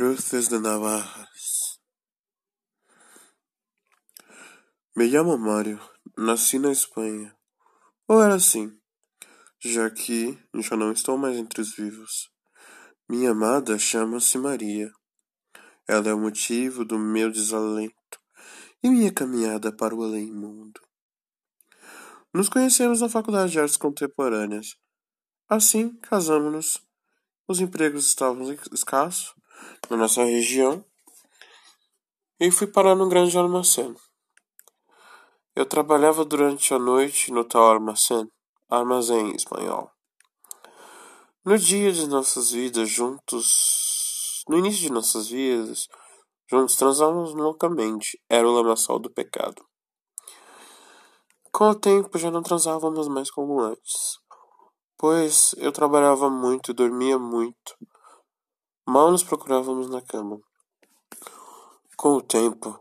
Cruces de Navajas. Me llamo Mario, nasci na Espanha. Ou era assim, já que já não estou mais entre os vivos. Minha amada chama-se Maria. Ela é o motivo do meu desalento e minha caminhada para o além-mundo. Nos conhecemos na Faculdade de Artes Contemporâneas. Assim, casamos-nos. Os empregos estavam escassos na nossa região e fui parar num grande armazém. Eu trabalhava durante a noite no tal armazém, armazém espanhol. No dia de nossas vidas juntos, no início de nossas vidas, juntos transávamos loucamente, era o lamaçal do pecado. Com o tempo já não transávamos mais como antes, pois eu trabalhava muito e dormia muito. Mal nos procurávamos na cama. Com o tempo,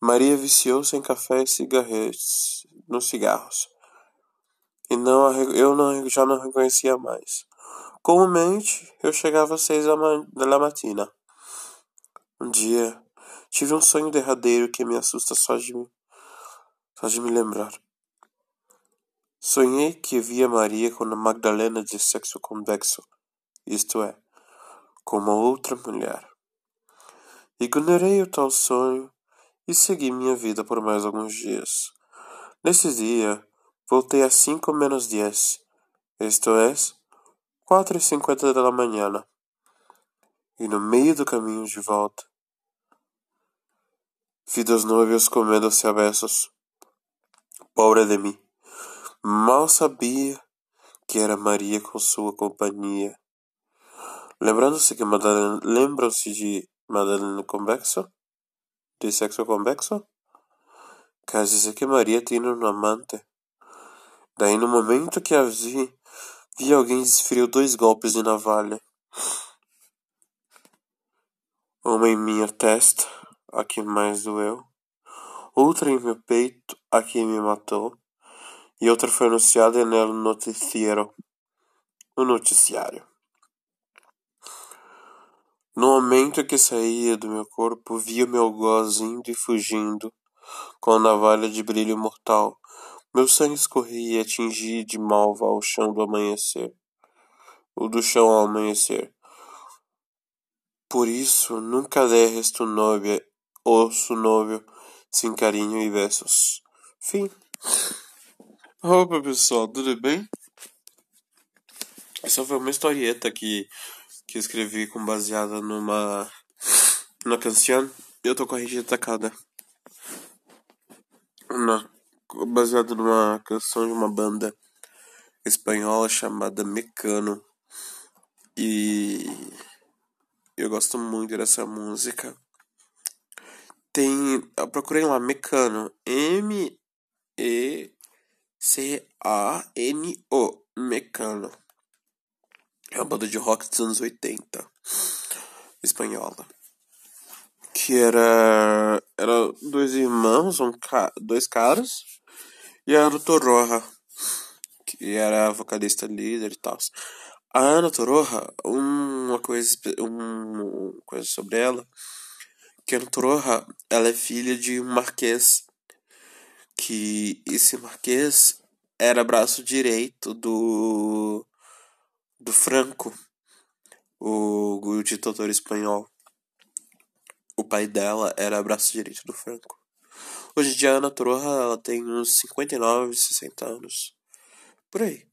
Maria viciou-se em café e nos cigarros. E não, eu não, já não reconhecia mais. Comumente, eu chegava às seis da matina. Um dia, tive um sonho derradeiro que me assusta só de, só de me lembrar. Sonhei que via Maria com a Magdalena de sexo convexo, isto é, com uma outra mulher. Ignorei o tal sonho e segui minha vida por mais alguns dias. Nesse dia, voltei às cinco menos dez, isto é, quatro e cinquenta da manhã. E no meio do caminho de volta, vi dos noivos comendo-se a. Pobre de mim, mal sabia que era Maria com sua companhia. Lembrando-se que Madalena, lembram-se de Madalena convexo? De sexo convexo? Quer dizer que Maria tinha um amante. Daí no momento que a vi, vi alguém desferiu dois golpes de navalha. Uma em minha testa, a que mais doeu. Outra em meu peito, a que me matou. E outra foi anunciada no noticiero. No noticiário. No momento que saía do meu corpo, via meu algoz indo e fugindo, com a navalha de brilho mortal. Meu sangue escorria e atingia de malva ao chão do amanhecer. O do chão ao amanhecer. Por isso, nunca dê resto nobre, osso nobre, sem carinho e versos. Fim. Opa, pessoal, tudo bem? Essa foi uma historieta que que eu escrevi com baseada numa numa canção. Eu tô com a rede atacada. Na, baseado numa canção de uma banda espanhola chamada Mecano. E eu gosto muito dessa música. Tem. Eu procurei lá, Mecano. M E C A N O. Mecano. Uma banda de rock dos anos 80, espanhola. Que era. Era dois irmãos, um ca, dois caras, e a Ana Torroja, que era a vocalista líder e tal. A Ana Torroja, uma coisa, uma coisa sobre ela, que a Ana Torroja, ela é filha de um marquês, que esse marquês era braço direito do do Franco, o, o ditador espanhol. O pai dela era braço direito do Franco. Hoje em dia a Ana Torroja ela tem uns 59, 60 anos. Por aí.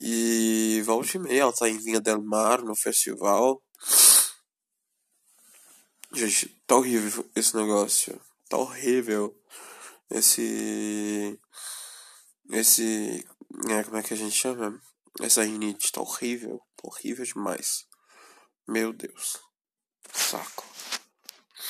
E volta e meia ela tá em Vinha del Mar no festival. Gente, tá horrível esse negócio. Tá horrível. Esse. Esse. É, como é que a gente chama? Essa rinite tá horrível, horrível demais. Meu Deus. Saco.